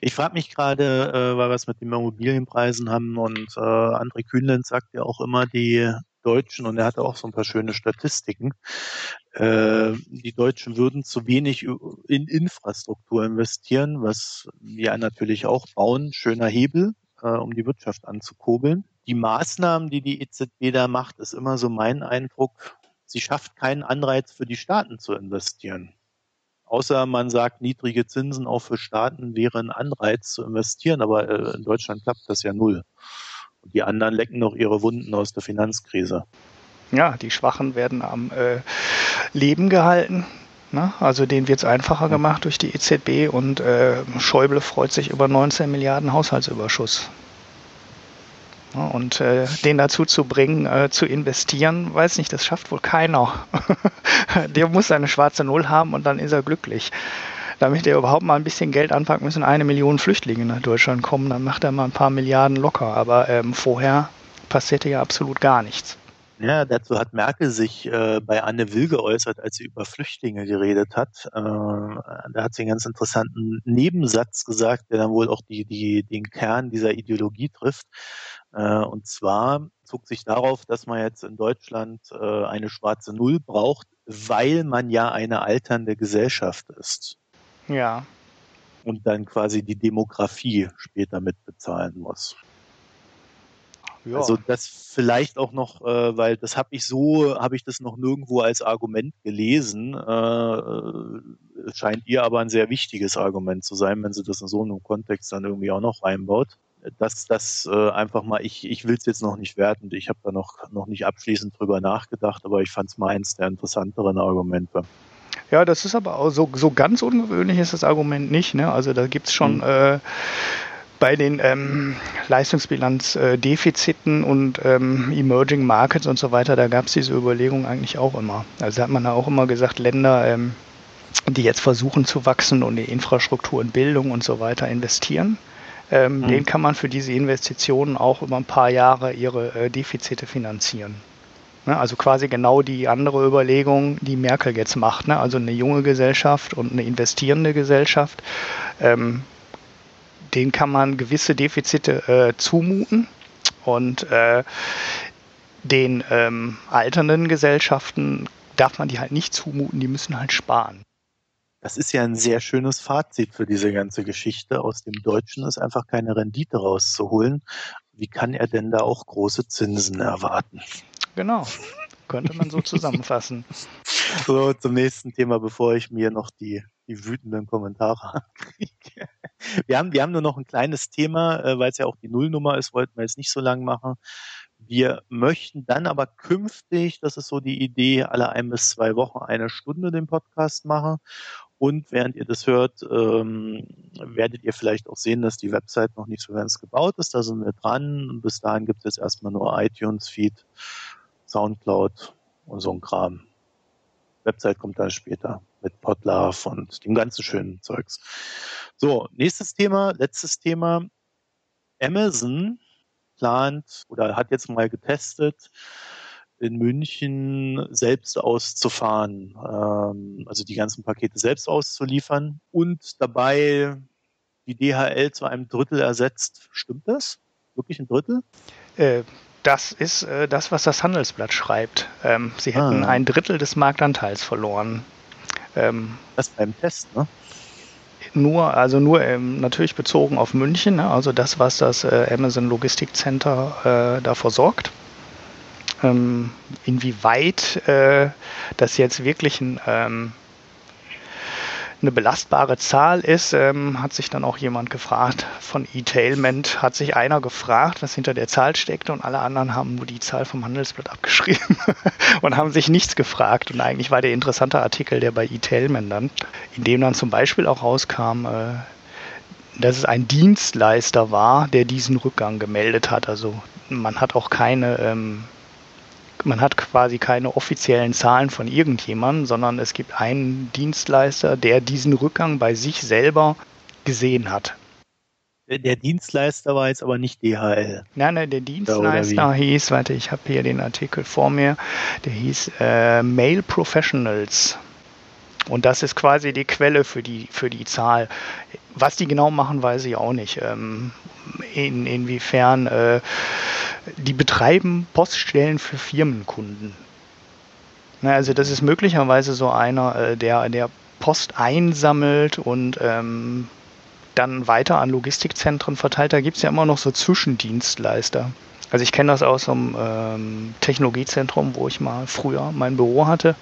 Ich frage mich gerade, äh, weil wir es mit den Immobilienpreisen haben und äh, André Kühnlen sagt ja auch immer, die Deutschen, und er hatte auch so ein paar schöne Statistiken, äh, die Deutschen würden zu wenig in Infrastruktur investieren, was wir natürlich auch bauen. Schöner Hebel, äh, um die Wirtschaft anzukurbeln. Die Maßnahmen, die die EZB da macht, ist immer so mein Eindruck, sie schafft keinen Anreiz für die Staaten zu investieren. Außer man sagt, niedrige Zinsen auch für Staaten wäre ein Anreiz zu investieren, aber äh, in Deutschland klappt das ja null. Und die anderen lecken noch ihre Wunden aus der Finanzkrise. Ja, die Schwachen werden am äh, Leben gehalten. Ne? Also denen wird es einfacher gemacht durch die EZB und äh, Schäuble freut sich über 19 Milliarden Haushaltsüberschuss. Ja, und äh, den dazu zu bringen, äh, zu investieren, weiß nicht, das schafft wohl keiner. Der muss eine schwarze Null haben und dann ist er glücklich. Damit er überhaupt mal ein bisschen Geld anpackt, müssen eine Million Flüchtlinge nach Deutschland kommen, dann macht er mal ein paar Milliarden locker. Aber ähm, vorher passierte ja absolut gar nichts. Ja, dazu hat Merkel sich äh, bei Anne Will geäußert, als sie über Flüchtlinge geredet hat. Äh, da hat sie einen ganz interessanten Nebensatz gesagt, der dann wohl auch die, die, den Kern dieser Ideologie trifft. Äh, und zwar zog sich darauf, dass man jetzt in Deutschland äh, eine schwarze Null braucht, weil man ja eine alternde Gesellschaft ist. Ja. Und dann quasi die Demografie später mitbezahlen muss. Ja. Also das vielleicht auch noch, äh, weil das habe ich so, habe ich das noch nirgendwo als Argument gelesen. Äh, scheint ihr aber ein sehr wichtiges Argument zu sein, wenn sie das in so einem Kontext dann irgendwie auch noch reinbaut. Dass das äh, einfach mal, ich, ich will es jetzt noch nicht werten, ich habe da noch, noch nicht abschließend drüber nachgedacht, aber ich fand es mal eins der interessanteren Argumente. Ja, das ist aber auch so, so ganz ungewöhnlich ist das Argument nicht. Ne? Also da gibt es schon mhm. äh, bei den ähm, Leistungsbilanzdefiziten und ähm, Emerging Markets und so weiter, da gab es diese Überlegung eigentlich auch immer. Also hat man auch immer gesagt, Länder, ähm, die jetzt versuchen zu wachsen und in Infrastruktur und Bildung und so weiter investieren, ähm, mhm. denen kann man für diese Investitionen auch über ein paar Jahre ihre äh, Defizite finanzieren. Ne? Also quasi genau die andere Überlegung, die Merkel jetzt macht. Ne? Also eine junge Gesellschaft und eine investierende Gesellschaft. Ähm, denen kann man gewisse Defizite äh, zumuten und äh, den ähm, alternden Gesellschaften darf man die halt nicht zumuten, die müssen halt sparen. Das ist ja ein sehr schönes Fazit für diese ganze Geschichte. Aus dem Deutschen ist einfach keine Rendite rauszuholen. Wie kann er denn da auch große Zinsen erwarten? Genau, könnte man so zusammenfassen. So, zum nächsten Thema, bevor ich mir noch die, die wütenden Kommentare kriege. Wir haben, wir haben nur noch ein kleines Thema, äh, weil es ja auch die Nullnummer ist, wollten wir jetzt nicht so lang machen. Wir möchten dann aber künftig, das ist so die Idee, alle ein bis zwei Wochen eine Stunde den Podcast machen. Und während ihr das hört, ähm, werdet ihr vielleicht auch sehen, dass die Website noch nicht so ganz gebaut ist. Da sind wir dran. Und bis dahin gibt es erstmal nur iTunes-Feed, Soundcloud und so ein Kram. Website kommt dann später mit Podlove und dem ganzen schönen Zeugs. So, nächstes Thema, letztes Thema. Amazon plant oder hat jetzt mal getestet, in München selbst auszufahren, ähm, also die ganzen Pakete selbst auszuliefern und dabei die DHL zu einem Drittel ersetzt. Stimmt das? Wirklich ein Drittel? Äh, das ist äh, das, was das Handelsblatt schreibt. Ähm, sie hätten ah. ein Drittel des Marktanteils verloren. Ähm, das beim Test, ne? Nur, also nur ähm, natürlich bezogen auf München, ne? also das, was das äh, Amazon Logistik Center äh, da versorgt. Ähm, inwieweit äh, das jetzt wirklich ein ähm, eine belastbare Zahl ist, ähm, hat sich dann auch jemand gefragt. Von E-Tailment hat sich einer gefragt, was hinter der Zahl steckt und alle anderen haben nur die Zahl vom Handelsblatt abgeschrieben und haben sich nichts gefragt. Und eigentlich war der interessante Artikel der bei E-Tailment dann, in dem dann zum Beispiel auch rauskam, äh, dass es ein Dienstleister war, der diesen Rückgang gemeldet hat. Also man hat auch keine ähm, man hat quasi keine offiziellen Zahlen von irgendjemandem, sondern es gibt einen Dienstleister, der diesen Rückgang bei sich selber gesehen hat. Der Dienstleister war jetzt aber nicht DHL. Nein, nein, der Dienstleister hieß, warte, ich habe hier den Artikel vor mir, der hieß äh, Mail Professionals. Und das ist quasi die Quelle für die, für die Zahl. Was die genau machen, weiß ich auch nicht. Ähm, in, inwiefern äh, die betreiben Poststellen für Firmenkunden. Na, also das ist möglicherweise so einer, äh, der, der Post einsammelt und ähm, dann weiter an Logistikzentren verteilt. Da gibt es ja immer noch so Zwischendienstleister. Also ich kenne das aus einem ähm, Technologiezentrum, wo ich mal früher mein Büro hatte.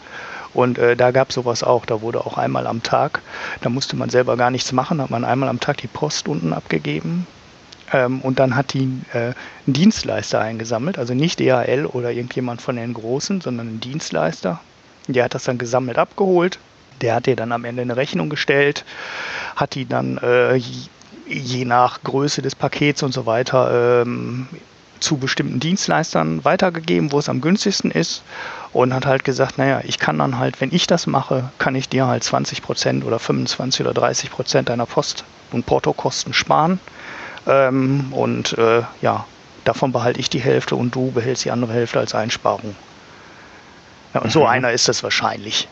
Und äh, da gab es sowas auch. Da wurde auch einmal am Tag, da musste man selber gar nichts machen, hat man einmal am Tag die Post unten abgegeben. Ähm, und dann hat die äh, einen Dienstleister eingesammelt, also nicht DHL oder irgendjemand von den Großen, sondern ein Dienstleister. Der hat das dann gesammelt abgeholt. Der hat dir dann am Ende eine Rechnung gestellt, hat die dann äh, je nach Größe des Pakets und so weiter ähm, zu bestimmten Dienstleistern weitergegeben, wo es am günstigsten ist und hat halt gesagt, naja, ich kann dann halt, wenn ich das mache, kann ich dir halt 20 Prozent oder 25 oder 30 Prozent deiner Post- und Portokosten sparen. Ähm, und äh, ja, davon behalte ich die Hälfte und du behältst die andere Hälfte als Einsparung. Ja, und mhm. so einer ist es wahrscheinlich.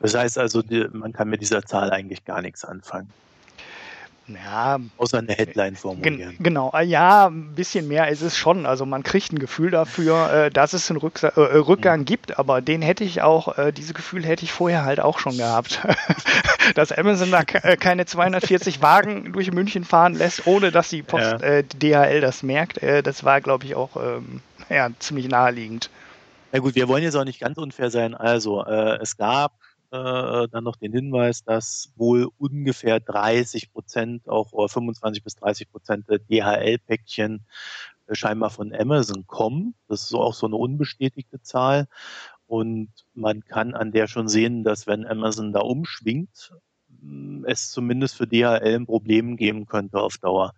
Das heißt also, man kann mit dieser Zahl eigentlich gar nichts anfangen. Ja, Außer eine Headline formulieren. genau, ah, ja, ein bisschen mehr ist es schon. Also man kriegt ein Gefühl dafür, äh, dass es einen Rücksa äh, Rückgang mhm. gibt, aber den hätte ich auch, äh, dieses Gefühl hätte ich vorher halt auch schon gehabt. dass Amazon da äh, keine 240 Wagen durch München fahren lässt, ohne dass die Post, ja. Äh, DHL das merkt, äh, das war, glaube ich, auch ähm, ja, ziemlich naheliegend. Na gut, wir wollen jetzt auch nicht ganz unfair sein. Also, es gab äh, dann noch den Hinweis, dass wohl ungefähr 30 Prozent auch oder 25 bis 30 Prozent der DHL-Päckchen äh, scheinbar von Amazon kommen. Das ist auch so eine unbestätigte Zahl. Und man kann an der schon sehen, dass wenn Amazon da umschwingt, mm, es zumindest für DHL ein Problem geben könnte auf Dauer.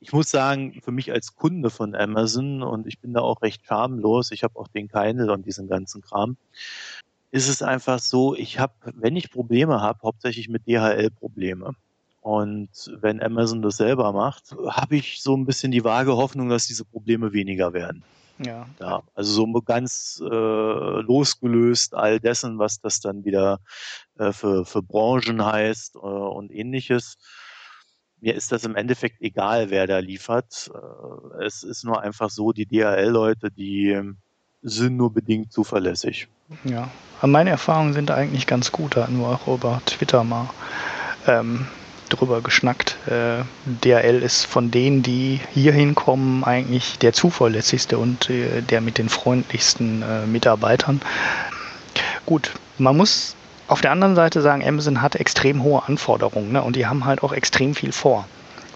Ich muss sagen, für mich als Kunde von Amazon, und ich bin da auch recht schamlos, ich habe auch den Kindle und diesen ganzen Kram, ist es einfach so, ich habe, wenn ich Probleme habe, hauptsächlich mit DHL Probleme. Und wenn Amazon das selber macht, habe ich so ein bisschen die vage Hoffnung, dass diese Probleme weniger werden. Ja. ja also so ganz äh, losgelöst all dessen, was das dann wieder äh, für, für Branchen heißt äh, und ähnliches. Mir ist das im Endeffekt egal, wer da liefert. Äh, es ist nur einfach so, die DHL-Leute, die sind nur bedingt zuverlässig. Ja, meine Erfahrungen sind eigentlich ganz gut. Da hatten wir auch über Twitter mal ähm, drüber geschnackt. Äh, DRL ist von denen, die hier hinkommen, eigentlich der zuverlässigste und äh, der mit den freundlichsten äh, Mitarbeitern. Gut, man muss auf der anderen Seite sagen, Amazon hat extrem hohe Anforderungen ne? und die haben halt auch extrem viel vor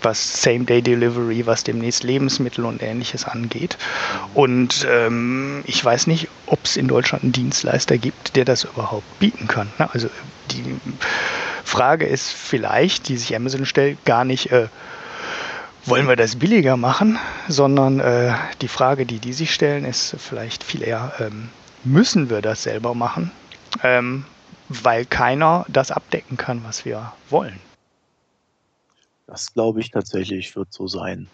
was Same-Day-Delivery, was demnächst Lebensmittel und ähnliches angeht. Und ähm, ich weiß nicht, ob es in Deutschland einen Dienstleister gibt, der das überhaupt bieten kann. Ne? Also die Frage ist vielleicht, die sich Amazon stellt, gar nicht, äh, wollen wir das billiger machen, sondern äh, die Frage, die die sich stellen, ist vielleicht viel eher, ähm, müssen wir das selber machen, ähm, weil keiner das abdecken kann, was wir wollen. Das glaube ich tatsächlich wird so sein.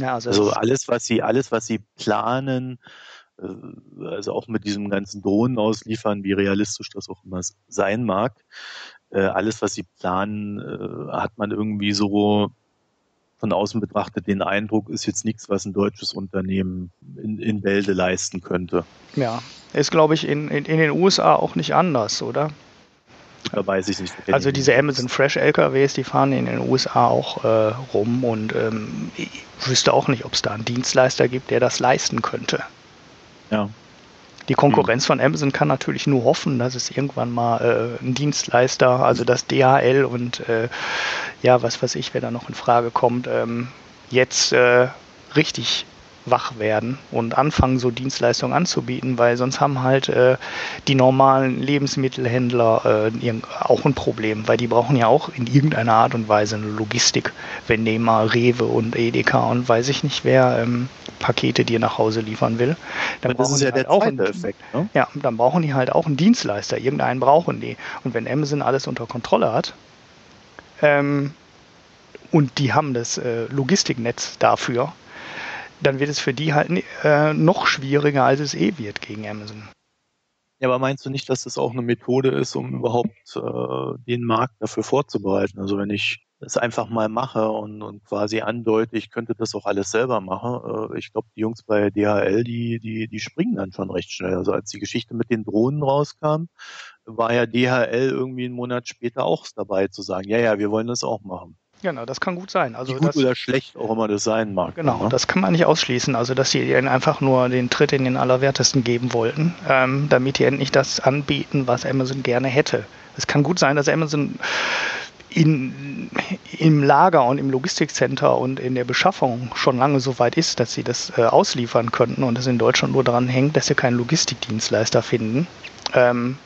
Ja, also, also alles, was sie, alles, was sie planen, äh, also auch mit diesem ganzen Drohnen ausliefern, wie realistisch das auch immer sein mag, äh, alles, was sie planen, äh, hat man irgendwie so von außen betrachtet den Eindruck, ist jetzt nichts, was ein deutsches Unternehmen in, in Bälde leisten könnte. Ja, ist, glaube ich, in, in, in den USA auch nicht anders, oder? Da weiß ich nicht. Also diese Amazon Fresh LKWs, die fahren in den USA auch äh, rum und ähm, ich wüsste auch nicht, ob es da einen Dienstleister gibt, der das leisten könnte. Ja. Die Konkurrenz von Amazon kann natürlich nur hoffen, dass es irgendwann mal äh, ein Dienstleister, also das DHL und äh, ja, was weiß ich, wer da noch in Frage kommt, ähm, jetzt äh, richtig wach werden und anfangen, so Dienstleistungen anzubieten, weil sonst haben halt äh, die normalen Lebensmittelhändler äh, auch ein Problem, weil die brauchen ja auch in irgendeiner Art und Weise eine Logistik. Wenn nehmen mal Rewe und Edeka und weiß ich nicht wer ähm, Pakete dir nach Hause liefern will, dann das ist ja halt der auch einen, Effekt. Ne? Ja, dann brauchen die halt auch einen Dienstleister. Irgendeinen brauchen die. Und wenn Amazon alles unter Kontrolle hat, ähm, und die haben das äh, Logistiknetz dafür, dann wird es für die halt äh, noch schwieriger, als es eh wird gegen Amazon. Ja, aber meinst du nicht, dass das auch eine Methode ist, um überhaupt äh, den Markt dafür vorzubereiten? Also wenn ich das einfach mal mache und, und quasi andeute, ich könnte das auch alles selber machen, äh, ich glaube, die Jungs bei DHL, die, die, die springen dann schon recht schnell. Also als die Geschichte mit den Drohnen rauskam, war ja DHL irgendwie einen Monat später auch dabei zu sagen, ja, ja, wir wollen das auch machen. Genau, das kann gut sein. Also Wie gut das, oder schlecht auch immer das sein mag. Genau, ne? das kann man nicht ausschließen. Also, dass sie ihnen einfach nur den Tritt in den Allerwertesten geben wollten, ähm, damit die endlich das anbieten, was Amazon gerne hätte. Es kann gut sein, dass Amazon in, im Lager und im Logistikcenter und in der Beschaffung schon lange so weit ist, dass sie das äh, ausliefern könnten und es in Deutschland nur daran hängt, dass sie keinen Logistikdienstleister finden, ähm,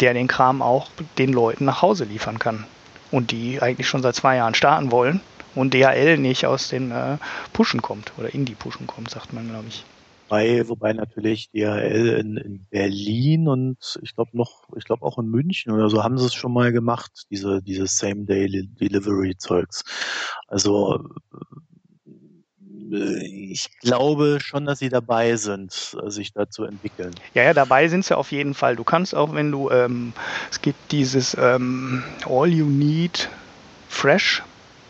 der den Kram auch den Leuten nach Hause liefern kann. Und die eigentlich schon seit zwei Jahren starten wollen und DHL nicht aus den äh, Pushen kommt oder in die Pushen kommt, sagt man, glaube ich. Wobei, wobei natürlich DHL in, in Berlin und ich glaube noch, ich glaube auch in München oder so haben sie es schon mal gemacht, diese, diese Same-Day-Delivery-Zeugs. Also ich glaube schon, dass sie dabei sind, äh, sich da zu entwickeln. Ja, ja, dabei sind sie auf jeden Fall. Du kannst auch, wenn du, ähm, es gibt dieses ähm, All You Need Fresh.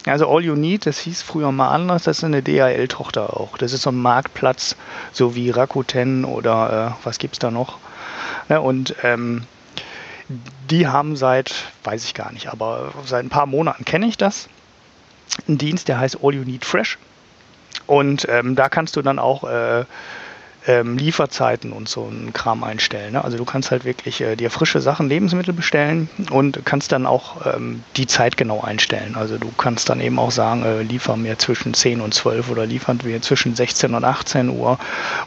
Also All You Need, das hieß früher mal anders, das ist eine DHL-Tochter auch. Das ist so ein Marktplatz, so wie Rakuten oder äh, was gibt's da noch. Ne, und ähm, die haben seit, weiß ich gar nicht, aber seit ein paar Monaten kenne ich das. Ein Dienst, der heißt All You Need Fresh. Und ähm, da kannst du dann auch äh, ähm, Lieferzeiten und so einen Kram einstellen. Ne? Also du kannst halt wirklich äh, dir frische Sachen, Lebensmittel bestellen und kannst dann auch ähm, die Zeit genau einstellen. Also du kannst dann eben auch sagen, äh, liefer mir zwischen 10 und 12 oder liefern wir zwischen 16 und 18 Uhr.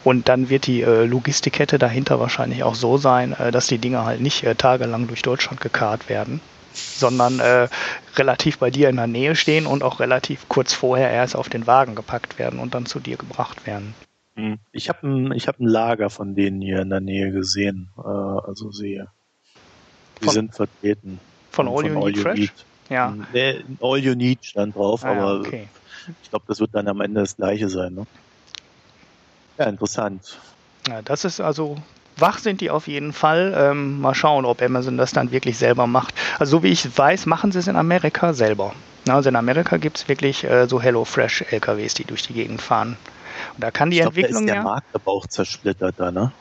Und dann wird die äh, Logistikkette dahinter wahrscheinlich auch so sein, äh, dass die Dinge halt nicht äh, tagelang durch Deutschland gekarrt werden sondern äh, relativ bei dir in der Nähe stehen und auch relativ kurz vorher erst auf den Wagen gepackt werden und dann zu dir gebracht werden. Hm. Ich habe ein, ich hab ein Lager von denen hier in der Nähe gesehen, äh, also sehe. Die Von- sind vertreten. Von All You Need Fresh? Ja. Hm, Nee, All You Need stand drauf, Ah, aber okay. ich glaube, das wird dann am Ende das gleiche sein. Ne? Ja, interessant. Ja, das ist also, wach sind die auf jeden Fall. Ähm, mal schauen, ob Amazon das dann wirklich selber macht. Also so wie ich weiß, machen sie es in Amerika selber. Also in Amerika gibt es wirklich äh, so HelloFresh-LKWs, die durch die Gegend fahren. Und da kann die ich glaube, da ist Entwicklung der. Markt aber auch zersplittert da, ne?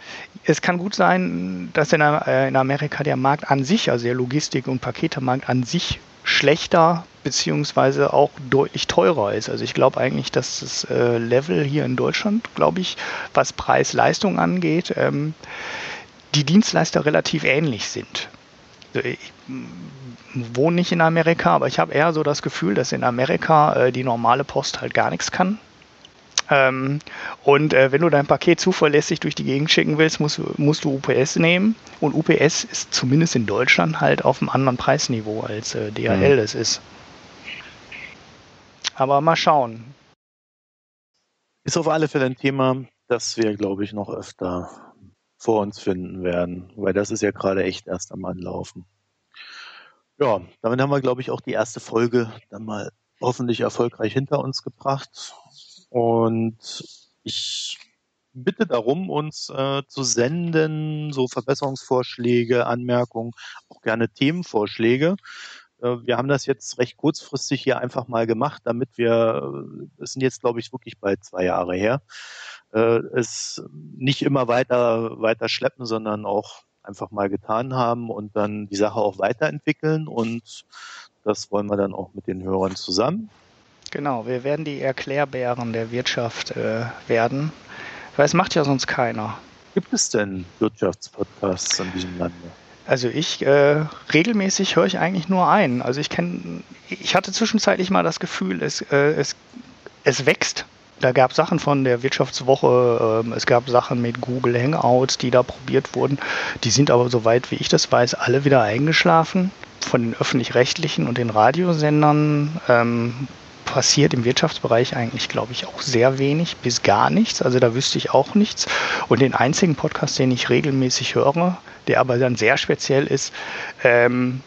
Es kann gut sein, dass in, äh, in Amerika der Markt an sich, also der Logistik- und Paketemarkt an sich schlechter beziehungsweise auch deutlich teurer ist. Also ich glaube eigentlich, dass das äh, Level hier in Deutschland, glaube ich, was Preis-Leistung angeht, ähm, die Dienstleister relativ ähnlich sind. Also ich wohne nicht in Amerika, aber ich habe eher so das Gefühl, dass in Amerika äh, die normale Post halt gar nichts kann. Ähm, und äh, wenn du dein Paket zuverlässig durch die Gegend schicken willst, musst, du- musst du UPS nehmen. Und UPS ist zumindest in Deutschland halt auf einem anderen Preisniveau als äh, DHL Mhm. es ist. Aber mal schauen. Ist auf alle Fälle ein Thema, das wir, glaube ich, noch öfter vor uns finden werden, weil das ist ja gerade echt erst am Anlaufen. Ja, damit haben wir, glaube ich, auch die erste Folge dann mal hoffentlich erfolgreich hinter uns gebracht. Und ich bitte darum, uns äh, zu senden, so Verbesserungsvorschläge, Anmerkungen, auch gerne Themenvorschläge. Äh, wir haben das jetzt recht kurzfristig hier einfach mal gemacht, damit wir, äh, es sind jetzt, glaube ich, wirklich bald zwei Jahre her, äh, es nicht immer weiter, weiter schleppen, sondern auch einfach mal getan haben und dann die Sache auch weiterentwickeln und das wollen wir dann auch mit den Hörern zusammen. Genau, wir werden die Erklärbären der Wirtschaft äh, werden. Weil es macht ja sonst keiner. Gibt es denn Wirtschaftspodcasts in diesem Lande? Also ich äh, regelmäßig höre ich eigentlich nur einen. Also ich kenne, ich hatte zwischenzeitlich mal das Gefühl, es, äh, es, es wächst. Da gab Sachen von der Wirtschaftswoche, ähm, es gab Sachen mit Google Hangouts, die da probiert wurden. Die sind aber, soweit wie ich das weiß, alle wieder eingeschlafen. Von den öffentlich-rechtlichen und den Radiosendern ähm, passiert im Wirtschaftsbereich eigentlich, glaube ich, auch sehr wenig bis gar nichts. Also da wüsste ich auch nichts. Und den einzigen Podcast, den ich regelmäßig höre, der aber dann sehr speziell ist, ähm,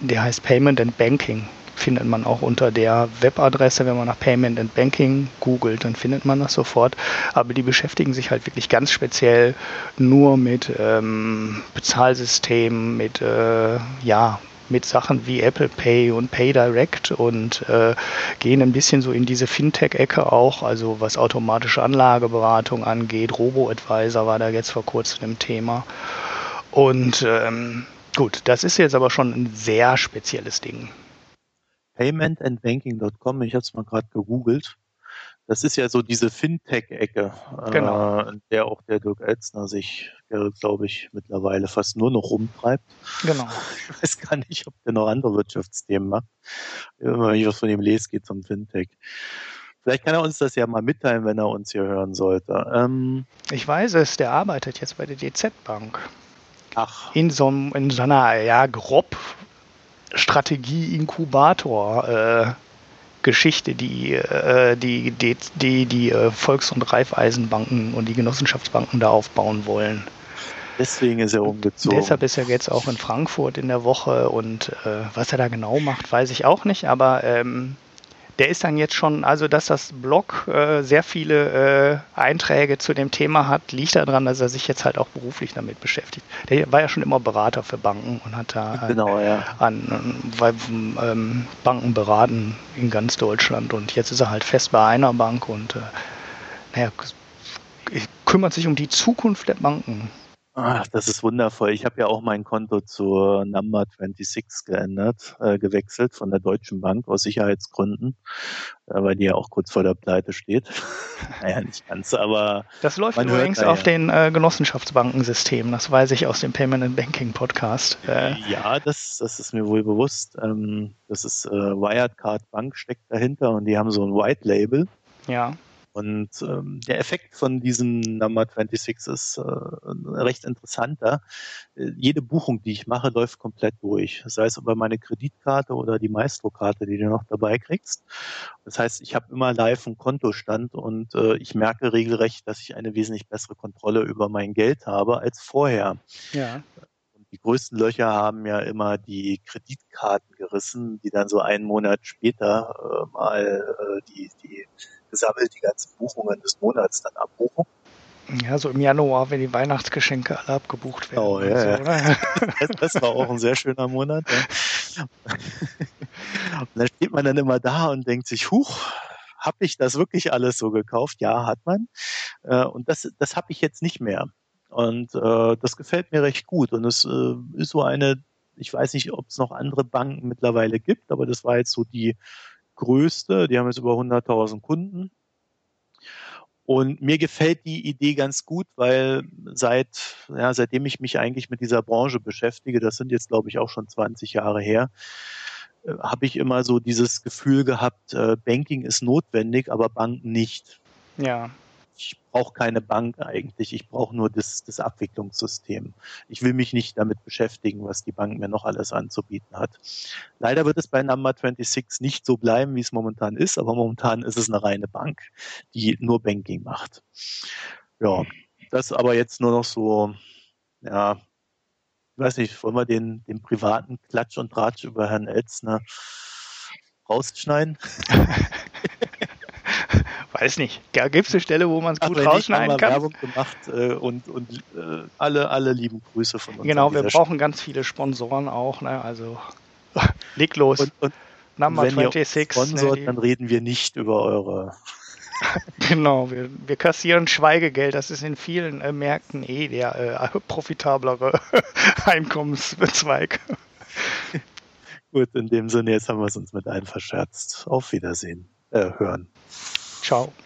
der heißt Payment and Banking. Findet man auch unter der Webadresse, wenn man nach Payment and Banking googelt, dann findet man das sofort. Aber die beschäftigen sich halt wirklich ganz speziell nur mit ähm, Bezahlsystemen, mit äh, ja, mit Sachen wie Apple Pay und PayDirect und äh, gehen ein bisschen so in diese Fintech-Ecke auch, also was automatische Anlageberatung angeht. Robo-Advisor war da jetzt vor kurzem im Thema. Und ähm, gut, das ist jetzt aber schon ein sehr spezielles Ding. Paymentandbanking.com, ich habe es mal gerade gegoogelt. Das ist ja so diese Fintech-Ecke, genau. äh, in der auch der Dirk Elzner sich, glaube ich, mittlerweile fast nur noch rumtreibt. Genau. Ich weiß gar nicht, ob der noch andere Wirtschaftsthemen macht. Immer wenn ich was von ihm lese, geht es um Fintech. Vielleicht kann er uns das ja mal mitteilen, wenn er uns hier hören sollte. Ähm, ich weiß es, der arbeitet jetzt bei der DZ Bank. Ach. In so, in so einer, ja, grob Strategie-Inkubator. Äh, Geschichte, die äh, die, die, die, die äh, Volks- und Raiffeisenbanken und die Genossenschaftsbanken da aufbauen wollen. Deswegen ist er umgezogen. Deshalb ist er jetzt auch in Frankfurt in der Woche und äh, was er da genau macht, weiß ich auch nicht, aber ähm, der ist dann jetzt schon, also dass das Blog äh, sehr viele äh, Einträge zu dem Thema hat, liegt daran, dass er sich jetzt halt auch beruflich damit beschäftigt. Der war ja schon immer Berater für Banken und hat da genau, ja. an, an ähm, Banken beraten in ganz Deutschland und jetzt ist er halt fest bei einer Bank und äh, naja, kümmert sich um die Zukunft der Banken. Ach, das ist wundervoll. Ich habe ja auch mein Konto zur Number 26 geändert, äh, gewechselt von der Deutschen Bank aus Sicherheitsgründen, äh, weil die ja auch kurz vor der Pleite steht. naja, nicht ganz, aber. Das läuft übrigens auf ja. den äh, Genossenschaftsbankensystemen, das weiß ich aus dem Payment and Banking Podcast. Äh, ja, das, das ist mir wohl bewusst. Ähm, das ist äh, Wirecard Bank steckt dahinter und die haben so ein White Label. Ja. Und ähm, der Effekt von diesem Number 26 ist äh, recht interessanter. Äh, jede Buchung, die ich mache, läuft komplett durch. Sei es über meine Kreditkarte oder die Maestro-Karte, die du noch dabei kriegst. Das heißt, ich habe immer live einen Kontostand und äh, ich merke regelrecht, dass ich eine wesentlich bessere Kontrolle über mein Geld habe als vorher. Ja die größten Löcher haben ja immer die Kreditkarten gerissen, die dann so einen Monat später äh, mal äh, die, die gesammelt die ganzen Buchungen des Monats dann abbuchen. Ja, so im Januar, wenn die Weihnachtsgeschenke alle abgebucht werden. Oh, ja, so, ja. Das, das, war auch ein sehr schöner Monat. Ja. Und dann steht man dann immer da und denkt sich, huch, habe ich das wirklich alles so gekauft? Ja, hat man. Äh, und das, das habe ich jetzt nicht mehr. Und äh, das gefällt mir recht gut. Und es äh, ist so eine, ich weiß nicht, ob es noch andere Banken mittlerweile gibt, aber das war jetzt so die größte. Die haben jetzt über 100.000 Kunden. Und mir gefällt die Idee ganz gut, weil seit, ja, seitdem ich mich eigentlich mit dieser Branche beschäftige, das sind jetzt glaube ich auch schon 20 Jahre her, äh, habe ich immer so dieses Gefühl gehabt, äh, Banking ist notwendig, aber Banken nicht. Ja ich brauche keine Bank eigentlich, ich brauche nur das, das Abwicklungssystem. Ich will mich nicht damit beschäftigen, was die Bank mir noch alles anzubieten hat. Leider wird es bei Number 26 nicht so bleiben, wie es momentan ist, aber momentan ist es eine reine Bank, die nur Banking macht. Ja, das aber jetzt nur noch so, ja, ich weiß nicht, wollen wir den, den privaten Klatsch und Tratsch über Herrn Elzner rausschneiden? Weiß nicht. Da gibt es eine Stelle, wo man es gut rausschneiden kann. Werbung gemacht äh, und, und äh, alle, alle lieben Grüße von uns. Genau, wir brauchen Stelle. ganz viele Sponsoren auch. Ne? Also leg los. Und, und Number wenn 26. Ihr sponsort, ne, dann reden wir nicht über eure. genau, wir, wir, kassieren Schweigegeld. Das ist in vielen äh, Märkten eh der äh, profitablere Einkommenszweig. Gut, in dem Sinne, jetzt haben wir es uns mit allen verscherzt. Auf Wiedersehen. Äh, hören. Ciao.